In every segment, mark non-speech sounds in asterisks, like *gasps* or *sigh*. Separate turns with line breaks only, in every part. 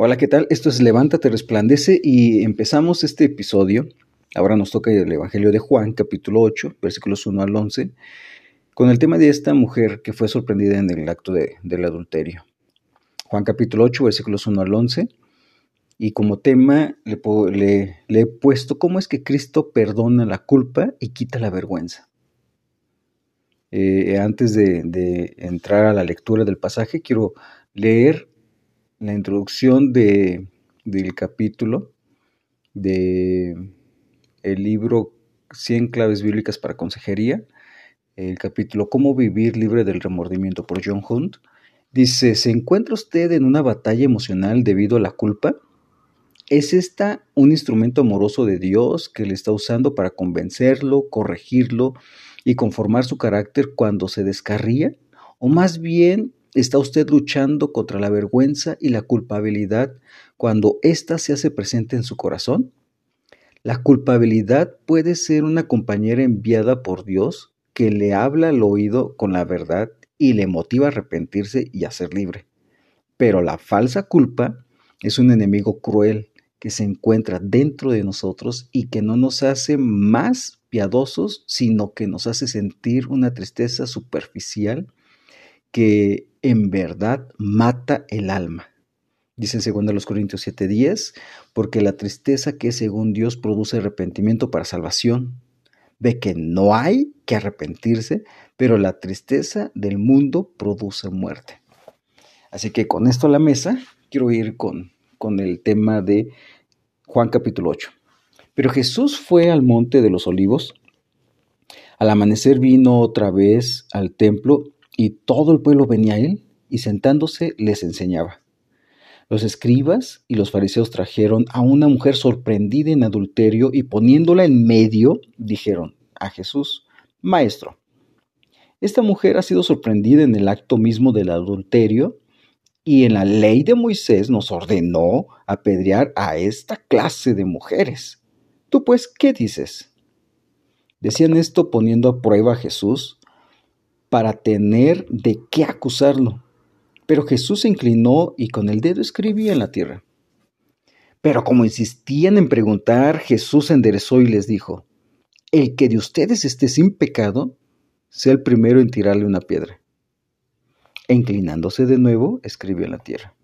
Hola, ¿qué tal? Esto es Levántate, resplandece y empezamos este episodio. Ahora nos toca el Evangelio de Juan, capítulo 8, versículos 1 al 11, con el tema de esta mujer que fue sorprendida en el acto del adulterio. Juan capítulo 8, versículos 1 al 11. Y como tema le, he puesto cómo es que Cristo perdona la culpa y quita la vergüenza. Eh, antes de, de entrar a la lectura del pasaje, quiero leer la introducción de, del capítulo de el libro 100 claves bíblicas para consejería, el capítulo Cómo vivir libre del remordimiento por John Hunt, dice, ¿se encuentra usted en una batalla emocional debido a la culpa? ¿Es esta un instrumento amoroso de Dios que le está usando para convencerlo, corregirlo y conformar su carácter cuando se descarría? ¿O más bien ¿Está usted luchando contra la vergüenza y la culpabilidad cuando ésta se hace presente en su corazón? La culpabilidad puede ser una compañera enviada por Dios que le habla al oído con la verdad y le motiva a arrepentirse y a ser libre. Pero la falsa culpa es un enemigo cruel que se encuentra dentro de nosotros y que no nos hace más piadosos, sino que nos hace sentir una tristeza superficial que en verdad mata el alma. Dice en 2 Corintios 7:10, porque la tristeza que según Dios produce arrepentimiento para salvación. Ve que no hay que arrepentirse, pero la tristeza del mundo produce muerte. Así que con esto a la mesa, quiero ir con, con el tema de Juan capítulo 8. Pero Jesús fue al monte de los olivos. Al amanecer vino otra vez al templo y todo el pueblo venía a él y sentándose les enseñaba. Los escribas y los fariseos trajeron a una mujer sorprendida en adulterio y poniéndola en medio, dijeron a Jesús, Maestro, esta mujer ha sido sorprendida en el acto mismo del adulterio y en la ley de Moisés nos ordenó apedrear a esta clase de mujeres. ¿Tú pues qué dices? Decían esto poniendo a prueba a Jesús para tener de qué acusarlo. Pero Jesús se inclinó y con el dedo escribía en la tierra. Pero como insistían en preguntar, Jesús enderezó y les dijo, El que de ustedes esté sin pecado, sea el primero en tirarle una piedra. E inclinándose de nuevo, escribió en la tierra.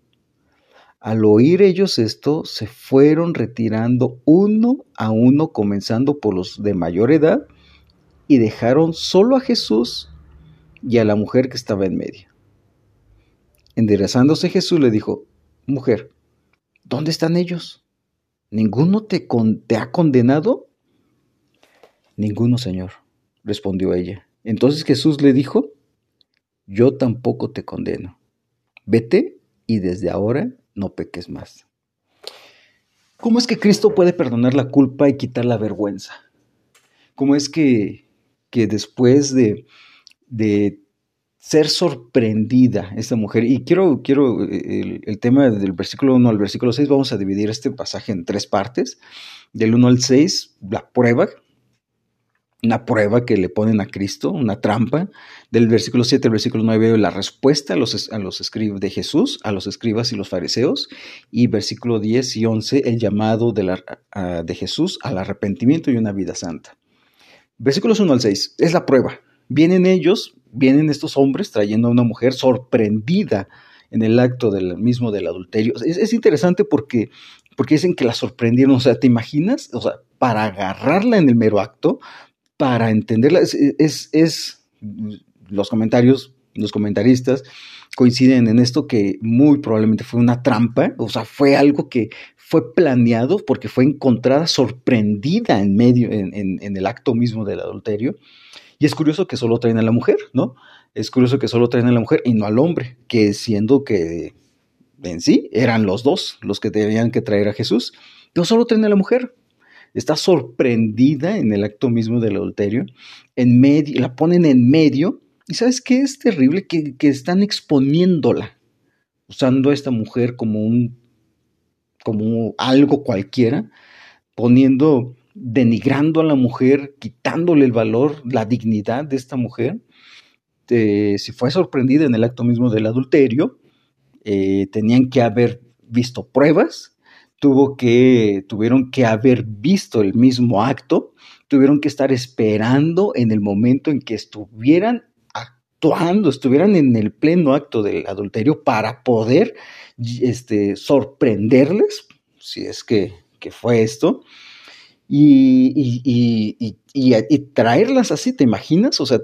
Al oír ellos esto, se fueron retirando uno a uno, comenzando por los de mayor edad, y dejaron solo a Jesús y a la mujer que estaba en medio. Enderezándose Jesús le dijo, Mujer, ¿dónde están ellos? ¿Ninguno te, te ha condenado? Ninguno, Señor, respondió ella. Entonces Jesús le dijo, Yo tampoco te condeno. Vete y desde ahora no peques más. ¿Cómo es que Cristo puede perdonar la culpa y quitar la vergüenza? ¿Cómo es que, que después de, de ser sorprendida esta mujer. Y quiero, quiero el, el, tema del versículo 1 al versículo 6, vamos a dividir este pasaje en tres partes. Del 1 al 6, la prueba, una prueba que le ponen a Cristo, una trampa. Del versículo 7 al versículo 9, la respuesta a los, a los escribas de Jesús, a los escribas y los fariseos. Y versículo 10 y 11, el llamado de, la, de Jesús al arrepentimiento y una vida santa. Versículos 1 al 6, es la prueba Vienen ellos, vienen estos hombres trayendo a una mujer sorprendida en el acto del mismo del adulterio. Es, interesante porque, porque dicen que la sorprendieron, o sea, ¿te imaginas? O sea, para agarrarla en el mero acto, para entenderla, es, es, los comentarios, los comentaristas coinciden en esto que muy probablemente fue una trampa, o sea, fue algo que fue planeado porque fue encontrada sorprendida en medio, en, en el acto mismo del adulterio. Y es curioso que solo traen a la mujer, ¿no? Es curioso que solo traen a la mujer y no al hombre, que siendo que en sí eran los dos los que tenían que traer a Jesús, pero solo traen a la mujer. Está sorprendida en el acto mismo del adulterio, en medio, la ponen en medio, y ¿sabes qué es terrible? Que, que están exponiéndola, usando a esta mujer como un, como algo cualquiera, poniendo denigrando a la mujer, quitándole el valor, la dignidad de esta mujer. si fue sorprendida en el acto mismo del adulterio, eh, tenían que haber visto pruebas, tuvo que, tuvieron que haber visto el mismo acto, tuvieron que estar esperando en el momento en que estuvieran actuando, estuvieran en el pleno acto del adulterio para poder este, sorprenderles, si es que, fue esto, y, y, traerlas así, ¿te imaginas? O sea,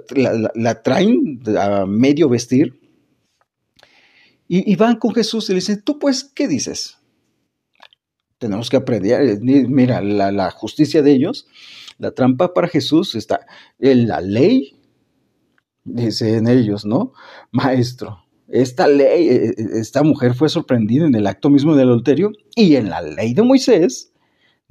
la, traen a medio vestir y, van con Jesús y le dicen, tú pues, ¿qué dices? Tenemos que aprender, eh, mira, la, justicia de ellos, la trampa para Jesús está en la ley, dicen ellos, ¿no? Maestro, esta ley, eh, eh, esta mujer fue sorprendida en el acto mismo del adulterio y en la ley de Moisés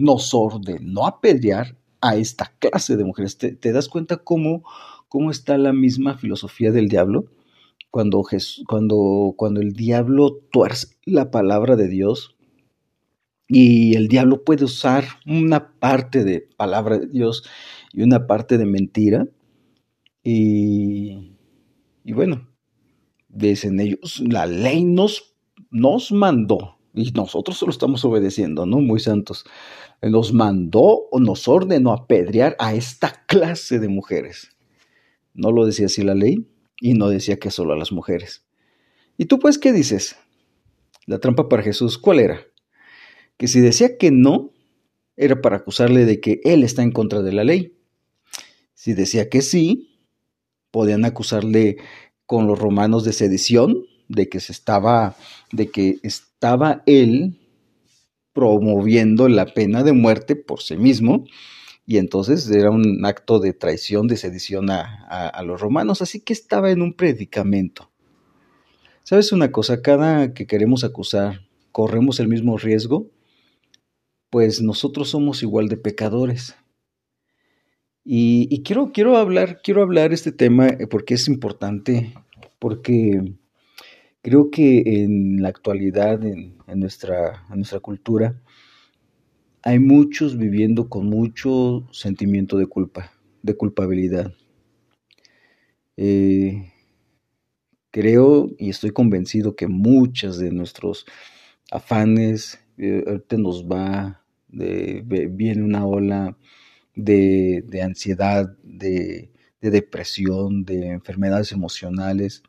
nos ordenó apedrear a esta clase de mujeres. ¿Te, das cuenta cómo, cómo está la misma filosofía del diablo? Cuando, cuando, cuando el diablo tuerce la palabra de Dios y el diablo puede usar una parte de palabra de Dios y una parte de mentira. Y, y bueno, dicen ellos, la ley nos, nos mandó y nosotros solo estamos obedeciendo, ¿no? Muy santos. Nos mandó o nos ordenó apedrear a esta clase de mujeres. No lo decía así la ley y no decía que solo a las mujeres. ¿Y tú pues qué dices? La trampa para Jesús, ¿cuál era? Que si decía que no, era para acusarle de que él está en contra de la ley. Si decía que sí, podían acusarle con los romanos de sedición, de que se estaba, de que estaba él promoviendo la pena de muerte por sí mismo, y entonces era un acto de traición, de sedición a, los romanos, así que estaba en un predicamento. ¿Sabes una cosa? Cada que queremos acusar, corremos el mismo riesgo, pues nosotros somos igual de pecadores. Y, quiero, quiero hablar, quiero hablar este tema eh, porque es importante, porque creo que en la actualidad, en, nuestra, cultura, hay muchos viviendo con mucho sentimiento de culpa, de culpabilidad. Eh, creo y estoy convencido que muchas de nuestros afanes, eh, ahorita nos va, de, viene una ola de, ansiedad, de, depresión, de enfermedades emocionales.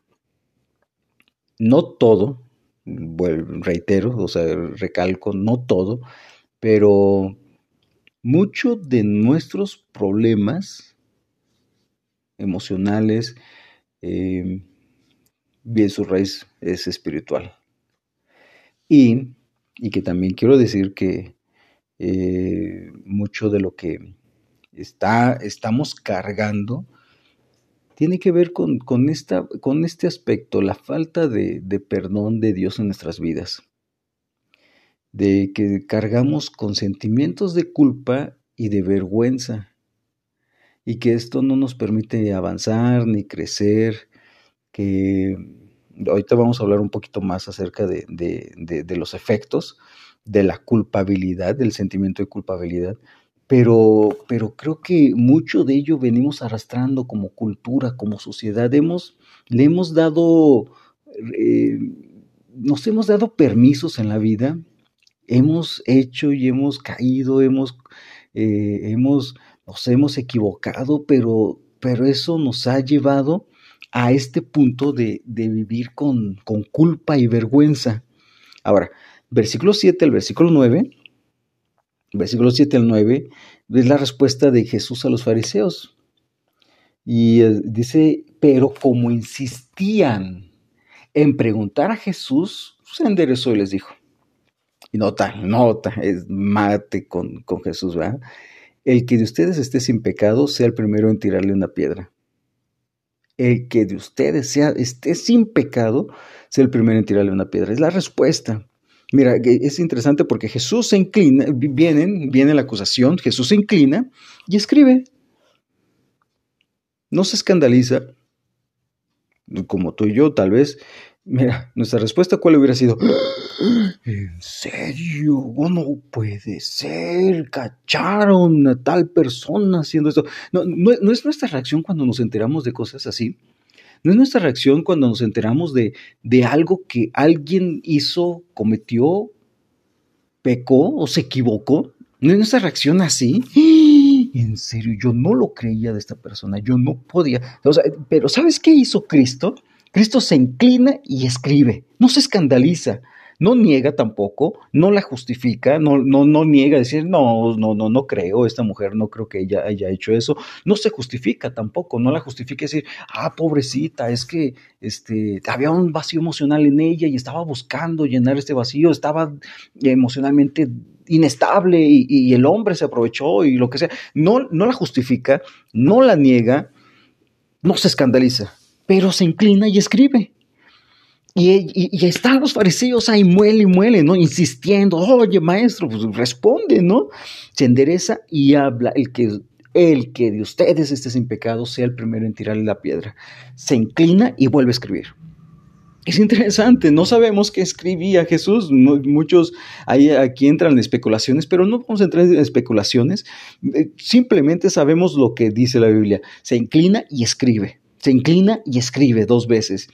No todo, reitero, o sea, recalco, no todo, pero muchos de nuestros problemas emocionales, eh, bien su raíz es espiritual. Y, que también quiero decir que eh, mucho de lo que está, estamos cargando tiene que ver con, esta, con este aspecto, la falta de, de perdón de Dios en nuestras vidas. De que cargamos con sentimientos de culpa y de vergüenza. Y que esto no nos permite avanzar ni crecer, que ahorita vamos a hablar un poquito más acerca de, de, los efectos de la culpabilidad, del sentimiento de culpabilidad, pero, pero creo que mucho de ello venimos arrastrando como cultura, como sociedad, hemos, le hemos dado, eh, nos hemos dado permisos en la vida hemos hecho y hemos caído, hemos, eh, hemos, nos hemos equivocado, pero, pero eso nos ha llevado a este punto de, vivir con, con, culpa y vergüenza. Ahora, versículo 7 al versículo 9, versículo 7 al 9, es la respuesta de Jesús a los fariseos. Y eh, dice, pero como insistían en preguntar a Jesús, se enderezó y les dijo, y nota, nota, es mate con, Jesús, ¿verdad? El que de ustedes esté sin pecado sea el primero en tirarle una piedra. El que de ustedes sea, esté sin pecado sea el primero en tirarle una piedra. Es la respuesta. Mira, es interesante porque Jesús se inclina, viene, viene la acusación, Jesús se inclina y escribe. No se escandaliza, como tú y yo, tal vez Mira, nuestra respuesta cuál hubiera sido, *gasps* ¿en serio? No puede ser, cacharon a tal persona haciendo esto. No, no, es nuestra reacción cuando nos enteramos de cosas así. No es nuestra reacción cuando nos enteramos de, de algo que alguien hizo, cometió pecó o se equivocó. ¿No esa reacción así? *gasps* En serio, yo no lo creía de esta persona, yo no podía. pero ¿sabes qué hizo Cristo? Cristo se inclina y escribe, no se escandaliza, no niega tampoco, no la justifica, no, no, no niega decir, no, no, no, no creo, esta mujer no creo que ella haya hecho eso, no se justifica tampoco, no la justifica decir, ah, pobrecita, es que este, había un vacío emocional en ella y estaba buscando llenar este vacío, estaba emocionalmente inestable y, y el hombre se aprovechó y lo que sea, no, no la justifica, no la niega, no se escandaliza, pero se inclina y escribe. Y, están los fariseos ahí, muele y muele, ¿no? Insistiendo, oye, maestro, pues responde, ¿no? Se endereza y habla, el que, el que de ustedes esté sin pecado sea el primero en tirarle la piedra. Se inclina y vuelve a escribir. Es interesante, no sabemos qué escribía Jesús, muchos ahí, aquí entran en especulaciones, pero no vamos a entrar en especulaciones, eh, simplemente sabemos lo que dice la Biblia, se inclina y escribe, se inclina y escribe dos veces.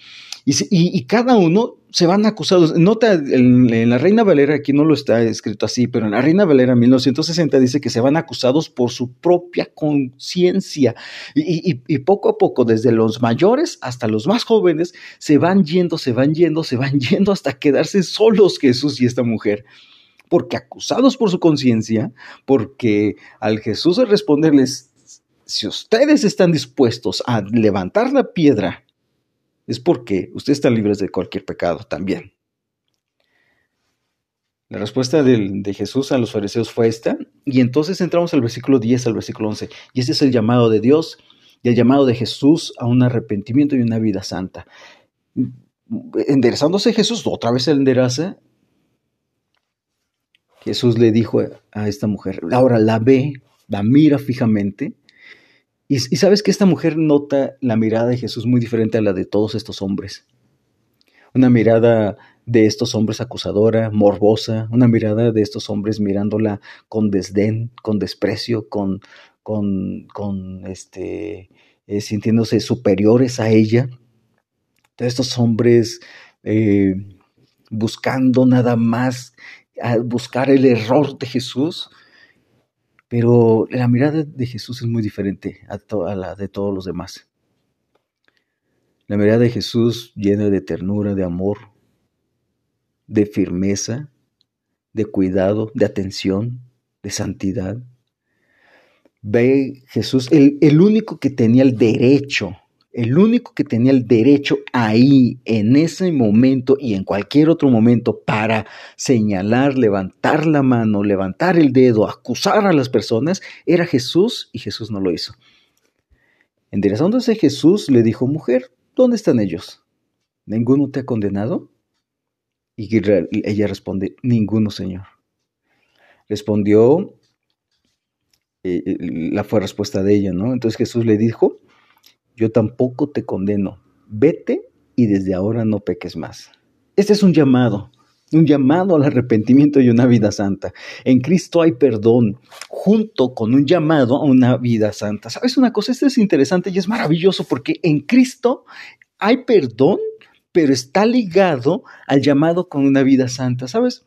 Y, cada uno se van acusados. Nota, en, la Reina Valera, aquí no lo está escrito así, pero en la Reina Valera 1960 dice que se van acusados por su propia conciencia. Y, y, poco a poco, desde los mayores hasta los más jóvenes, se van yendo, se van yendo, se van yendo hasta quedarse solos Jesús y esta mujer porque acusados por su conciencia, porque al Jesús responderles, si ustedes están dispuestos a levantar la piedra es porque ustedes están libres de cualquier pecado también. La respuesta de, Jesús a los fariseos fue esta, y entonces entramos al versículo 10 al versículo 11, y ese es el llamado de Dios y el llamado de Jesús a un arrepentimiento y una vida santa. Enderezándose Jesús, otra vez el endereza, Jesús le dijo a esta mujer, ahora la ve, la mira fijamente, y, sabes que esta mujer nota la mirada de Jesús muy diferente a la de todos estos hombres. Una mirada de estos hombres acusadora, morbosa, una mirada de estos hombres mirándola con desdén, con desprecio, con, con, con este, eh, sintiéndose superiores a ella. De estos hombres eh, buscando nada más, buscar el error de Jesús, pero la mirada de Jesús es muy diferente a, la de todos los demás. La mirada de Jesús llena de ternura, de amor, de firmeza, de cuidado, de atención, de santidad. Ve Jesús, el, el único que tenía el derecho el único que tenía el derecho ahí, en ese momento y en cualquier otro momento para señalar, levantar la mano, levantar el dedo, acusar a las personas, era Jesús y Jesús no lo hizo. Enderezándose Jesús le dijo, mujer, ¿dónde están ellos? ¿Ninguno te ha condenado? Y ella responde, ninguno, Señor. Respondió, eh, eh, la fue respuesta de ella, ¿no? Entonces Jesús le dijo, yo tampoco te condeno. Vete y desde ahora no peques más. Este es un llamado, un llamado al arrepentimiento y una vida santa. En Cristo hay perdón, junto con un llamado a una vida santa. ¿Sabes una cosa? Esto es interesante y es maravilloso porque en Cristo hay perdón, pero está ligado al llamado con una vida santa. ¿Sabes?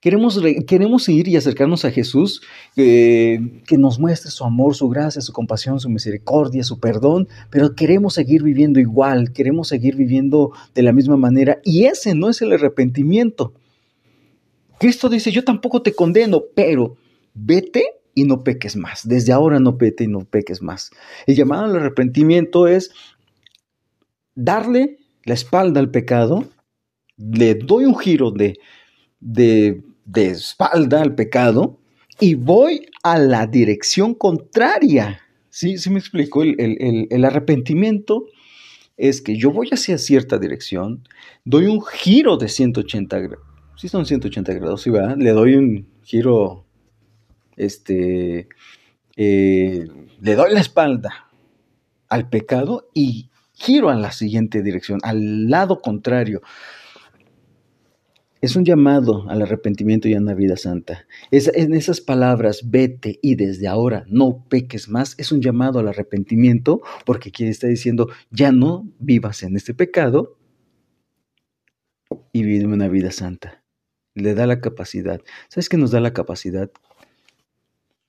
Queremos, queremos ir y acercarnos a Jesús, que nos muestre su amor, su gracia, su compasión, su misericordia, su perdón, pero queremos seguir viviendo igual, queremos seguir viviendo de la misma manera y ese no es el arrepentimiento. Cristo dice, yo tampoco te condeno, pero vete y no peques más. Desde ahora no vete y no peques más. El llamado al arrepentimiento es darle la espalda al pecado, le doy un giro de de espalda al pecado y voy a la dirección contraria. ¿Sí, ¿Sí me explico? El, arrepentimiento es que yo voy hacia cierta dirección, doy un giro de 180 grados. Sí son 180 grados, sí, va. Le doy un giro, este, eh, le doy la espalda al pecado y giro a la siguiente dirección, al lado contrario. Es un llamado al arrepentimiento y a una vida santa. En esas palabras, vete y desde ahora no peques más, es un llamado al arrepentimiento porque quien está diciendo, ya no vivas en este pecado y vive una vida santa. le da la capacidad. ¿Sabes qué nos da la capacidad?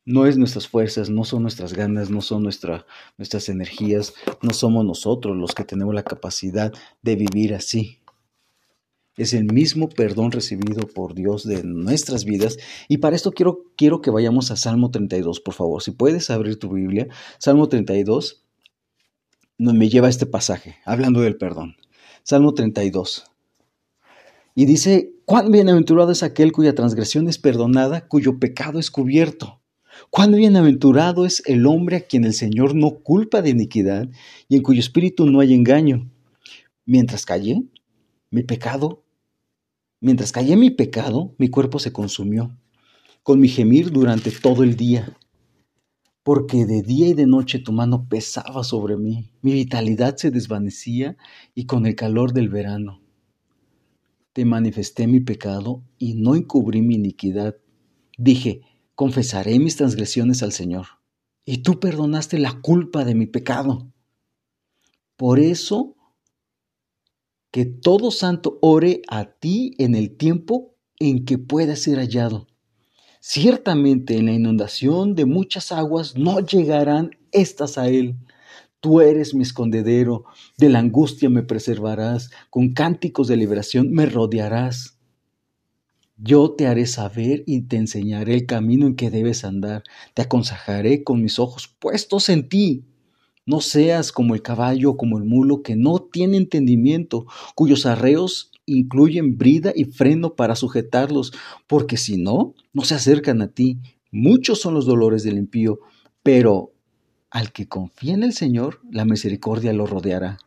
No es nuestras fuerzas, no son nuestras ganas, no son nuestra, nuestras energías, no somos nosotros los que tenemos la capacidad de vivir así. Es el mismo perdón recibido por Dios de nuestras vidas. Y para esto quiero, quiero que vayamos a Salmo 32, por favor. Si puedes abrir tu Biblia, Salmo 32 me lleva a este pasaje, hablando del perdón. Salmo 32. Y dice, cuán bienaventurado es aquel cuya transgresión es perdonada, cuyo pecado es cubierto. Cuán bienaventurado es el hombre a quien el Señor no culpa de iniquidad y en cuyo espíritu no hay engaño. Mientras callé, mi pecado, mientras callé mi pecado, mi cuerpo se consumió, con mi gemir durante todo el día, porque de día y de noche tu mano pesaba sobre mí, mi vitalidad se desvanecía y con el calor del verano. Te manifesté mi pecado y no encubrí mi iniquidad. Dije, confesaré mis transgresiones al Señor, y tú perdonaste la culpa de mi pecado. Por eso, que todo santo ore a ti en el tiempo en que pueda ser hallado. Ciertamente en la inundación de muchas aguas no llegarán estas a él. Tú eres mi escondedero, de la angustia me preservarás, con cánticos de liberación me rodearás. Yo te haré saber y te enseñaré el camino en que debes andar. Te aconsejaré con mis ojos puestos en ti. No seas como el caballo como el mulo que no tiene entendimiento, cuyos arreos incluyen brida y freno para sujetarlos, porque si no, no se acercan a ti. Muchos son los dolores del impío, pero al que confía en el Señor, la misericordia lo rodeará.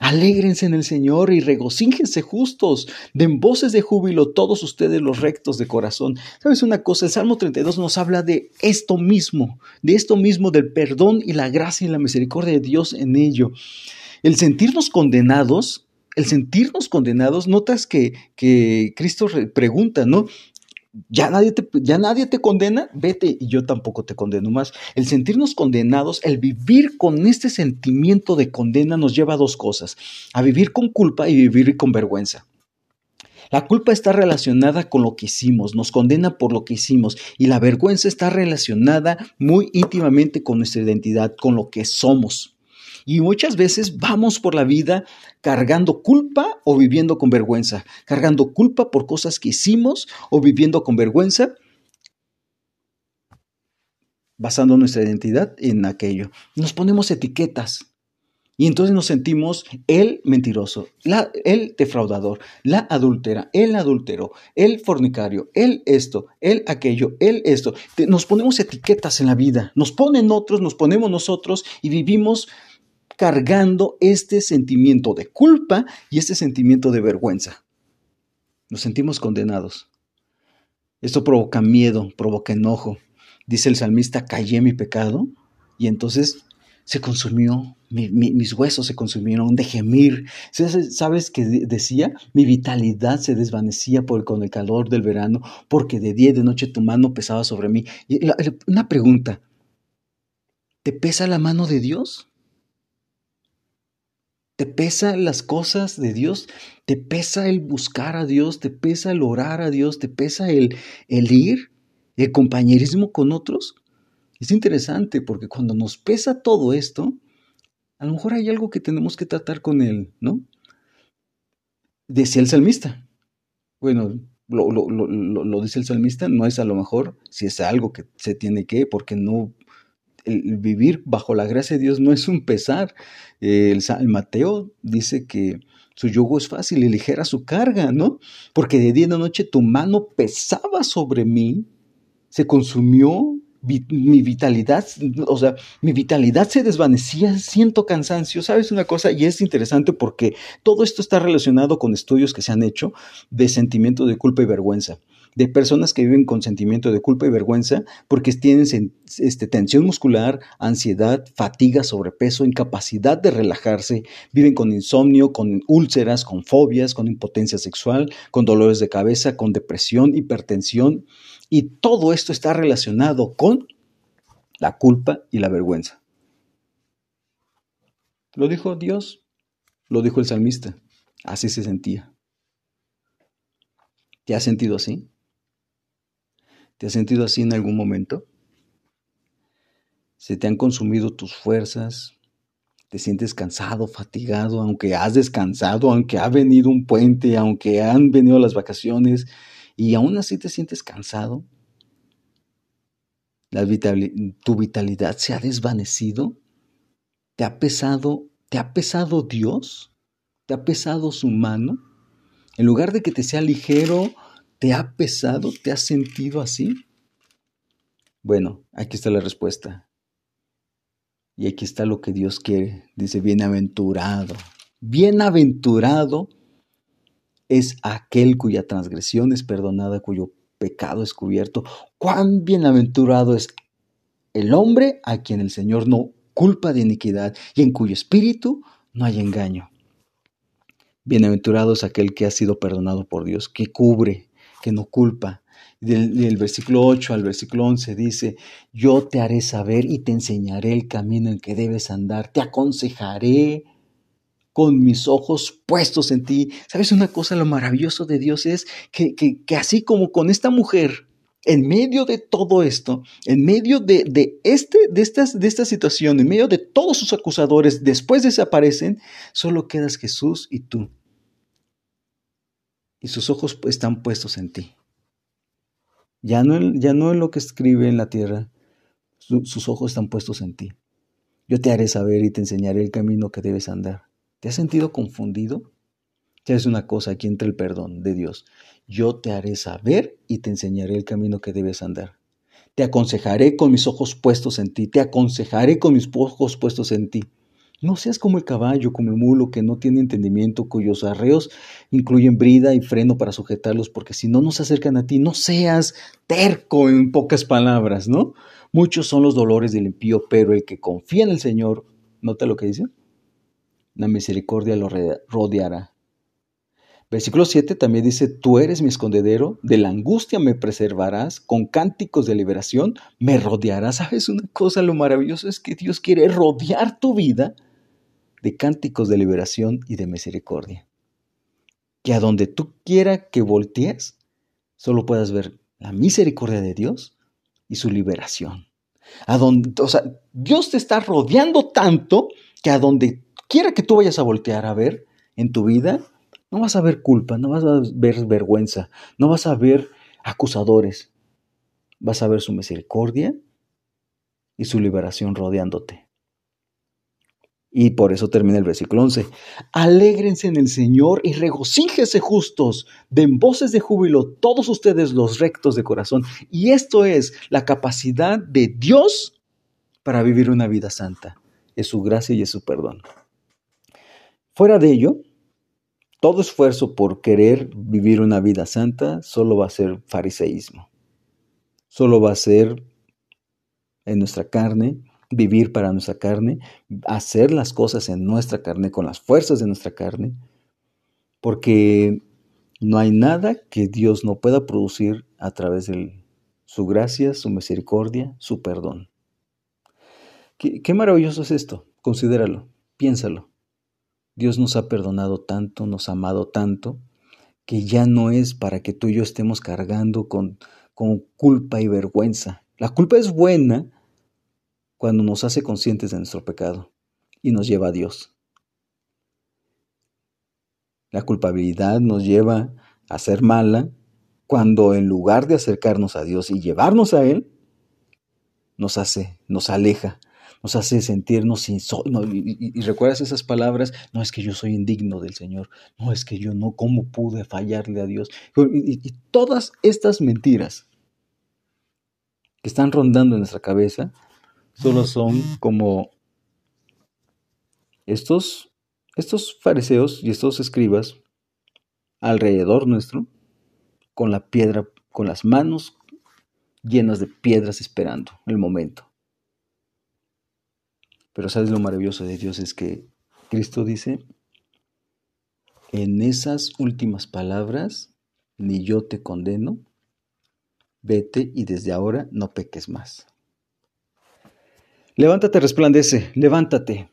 Alégrense en el Señor y regocíjense justos. Den voces de júbilo todos ustedes los rectos de corazón. ¿Sabes una cosa? El Salmo 32 nos habla de esto mismo, de esto mismo, del perdón y la gracia y la misericordia de Dios en ello. El sentirnos condenados el sentirnos condenados, notas que, que Cristo pregunta, ¿no? Ya nadie, te, ya nadie te condena, vete y yo tampoco te condeno más. El sentirnos condenados, el vivir con este sentimiento de condena nos lleva a dos cosas, a vivir con culpa y vivir con vergüenza. La culpa está relacionada con lo que hicimos, nos condena por lo que hicimos y la vergüenza está relacionada muy íntimamente con nuestra identidad, con lo que somos. Y muchas veces vamos por la vida cargando culpa o viviendo con vergüenza, cargando culpa por cosas que hicimos o viviendo con vergüenza, basando nuestra identidad en aquello. Nos ponemos etiquetas. Y entonces nos sentimos el mentiroso, la, el defraudador, la adúltera, el adúltero, el fornicario, el esto, el aquello, el esto. Nos ponemos etiquetas en la vida, nos ponen otros, nos ponemos nosotros y vivimos cargando este sentimiento de culpa y este sentimiento de vergüenza. Nos sentimos condenados. Esto provoca miedo, provoca enojo. Dice el salmista, callé mi pecado y entonces se consumió, mis huesos se consumieron de gemir. ¿Sabes qué decía? Mi vitalidad se desvanecía por, con el calor del verano, porque de día y de noche tu mano pesaba sobre mí. una pregunta, ¿te pesa la mano de Dios? ¿Te pesa las cosas de Dios? ¿Te pesa el buscar a Dios? ¿Te pesa el orar a Dios? ¿Te pesa el, el ir? ¿El compañerismo con otros? Es interesante porque cuando nos pesa todo esto, a lo mejor hay algo que tenemos que tratar con él, ¿no? Decía el salmista. Bueno, lo, lo, lo, lo, dice el salmista, no es a lo mejor si es algo que se tiene que, porque no el vivir bajo la gracia de Dios no es un pesar. El, Mateo dice que su yugo es fácil y ligera su carga, ¿no? Porque de día y de noche tu mano pesaba sobre mí, se consumió mi vitalidad, o sea, mi vitalidad se desvanecía, siento cansancio, ¿sabes una cosa? Y es interesante porque todo esto está relacionado con estudios que se han hecho de sentimiento de culpa y vergüenza de personas que viven con sentimiento de culpa y vergüenza porque tienen este, tensión muscular, ansiedad, fatiga, sobrepeso, incapacidad de relajarse, viven con insomnio, con úlceras, con fobias, con impotencia sexual, con dolores de cabeza, con depresión, hipertensión. Y todo esto está relacionado con la culpa y la vergüenza. Lo dijo Dios, lo dijo el salmista, así se sentía. ¿Te has sentido así? ¿Te has sentido así en algún momento? ¿Se te han consumido tus fuerzas? ¿Te sientes cansado, fatigado, aunque has descansado, aunque ha venido un puente, aunque han venido las vacaciones y aún así te sientes cansado? ¿Tu vitalidad se ha desvanecido? ¿Te ha pesado, te ha pesado Dios? ¿Te ha pesado su mano? En lugar de que te sea ligero, ¿te ha pesado? ¿Te has sentido así? Bueno, aquí está la respuesta. Y aquí está lo que Dios quiere. Dice, bienaventurado. Bienaventurado es aquel cuya transgresión es perdonada, cuyo pecado es cubierto. Cuán bienaventurado es el hombre a quien el Señor no culpa de iniquidad y en cuyo espíritu no hay engaño. Bienaventurado es aquel que ha sido perdonado por Dios, que cubre, que no culpa. Del, versículo 8 al versículo 11 dice, yo te haré saber y te enseñaré el camino en que debes andar, te aconsejaré con mis ojos puestos en ti. ¿Sabes una cosa? Lo maravilloso de Dios es que, que, así como con esta mujer, en medio de todo esto, en medio de, de, este, de, de esta situación, en medio de todos sus acusadores, después desaparecen, solo quedas Jesús y tú. Y sus ojos están puestos en ti. Ya no, ya no en lo que escribe en la tierra, sus ojos están puestos en ti. Yo te haré saber y te enseñaré el camino que debes andar. ¿Te has sentido confundido? es una cosa, aquí entra el perdón de Dios. Yo te haré saber y te enseñaré el camino que debes andar. Te aconsejaré con mis ojos puestos en ti, te aconsejaré con mis ojos puestos en ti. No seas como el caballo, como el mulo que no tiene entendimiento, cuyos arreos incluyen brida y freno para sujetarlos, porque si no nos acercan a ti, no seas terco en pocas palabras, ¿no? Muchos son los dolores del impío, pero el que confía en el Señor, ¿nota lo que dice? La misericordia lo rodeará. Versículo 7 también dice, tú eres mi escondedero, de la angustia me preservarás, con cánticos de liberación me rodearás. ¿Sabes una cosa? Lo maravilloso es que Dios quiere rodear tu vida de cánticos de liberación y de misericordia. Que a donde tú quieras que voltees, solo puedas ver la misericordia de Dios y su liberación. O sea, Dios te está rodeando tanto que a donde quiera que tú vayas a voltear a ver en tu vida, no vas a ver culpa, no vas a ver vergüenza, no vas a ver acusadores. Vas a ver su misericordia y su liberación rodeándote. Y por eso termina el versículo 11. Alégrense en el Señor y regocíjese justos, den voces de júbilo todos ustedes los rectos de corazón. Y esto es la capacidad de Dios para vivir una vida santa. Es su gracia y es su perdón. Fuera de ello, todo esfuerzo por querer vivir una vida santa solo va a ser fariseísmo. Solo va a ser en nuestra carne vivir para nuestra carne, hacer las cosas en nuestra carne, con las fuerzas de nuestra carne, porque no hay nada que Dios no pueda producir a través de su gracia, su misericordia, su perdón. Qué, maravilloso es esto, considéralo, piénsalo. Dios nos ha perdonado tanto, nos ha amado tanto, que ya no es para que tú y yo estemos cargando con, con culpa y vergüenza. La culpa es buena cuando nos hace conscientes de nuestro pecado y nos lleva a Dios. La culpabilidad nos lleva a ser mala cuando en lugar de acercarnos a Dios y llevarnos a Él, nos hace, nos aleja, nos hace sentirnos sin y, recuerdas esas palabras, no es que yo soy indigno del Señor, no es que yo no, ¿cómo pude fallarle a Dios? y todas estas mentiras que están rondando en nuestra cabeza, solo son como estos, estos fariseos y estos escribas alrededor nuestro, con la piedra, con las manos llenas de piedras esperando el momento. Pero sabes lo maravilloso de Dios es que Cristo dice, en esas últimas palabras, ni yo te condeno, vete y desde ahora no peques más. Levántate, resplandece, levántate.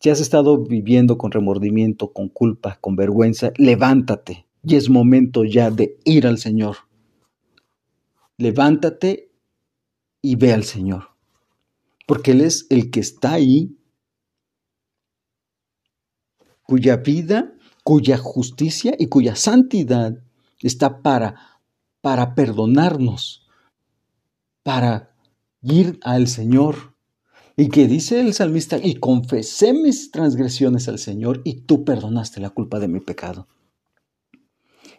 Si has estado viviendo con remordimiento, con culpa, con vergüenza, levántate. Y es momento ya de ir al Señor. Levántate y ve al Señor. Porque Él es el que está ahí, cuya vida, cuya justicia y cuya santidad está para, para perdonarnos, para ir al Señor. Y que dice el salmista, y confesé mis transgresiones al Señor y tú perdonaste la culpa de mi pecado.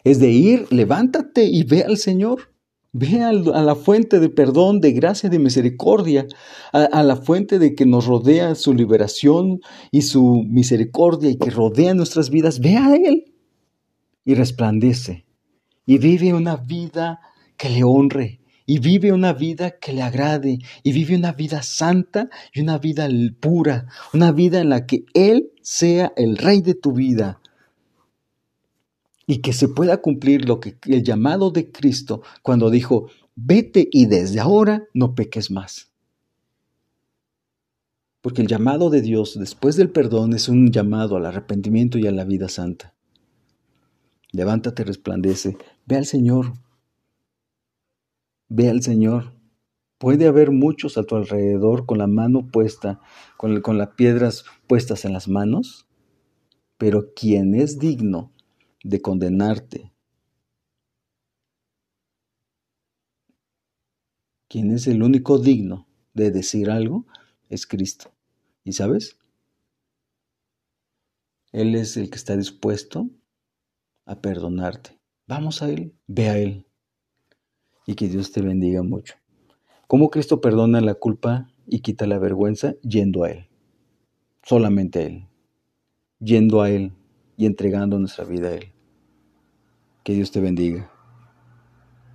Es de ir, levántate y ve al Señor. Ve a la fuente de perdón, de gracia, de misericordia, a, la fuente de que nos rodea su liberación y su misericordia y que rodea nuestras vidas. Ve a Él y resplandece y vive una vida que le honre y vive una vida que le agrade y vive una vida santa y una vida pura, una vida en la que Él sea el rey de tu vida y que se pueda cumplir lo que el llamado de Cristo cuando dijo, vete y desde ahora no peques más. Porque el llamado de Dios después del perdón es un llamado al arrepentimiento y a la vida santa. Levántate, resplandece, ve al Señor. Ve al Señor. Puede haber muchos a tu alrededor con la mano puesta, con, con las piedras puestas en las manos, pero quien es digno de condenarte. Quien es el único digno de decir algo es Cristo. ¿Y sabes? Él es el que está dispuesto a perdonarte. Vamos a Él, ve a Él. Y que Dios te bendiga mucho. ¿Cómo Cristo perdona la culpa y quita la vergüenza? Yendo a Él. Solamente a Él. Yendo a Él y entregando nuestra vida a Él. Que Dios te bendiga.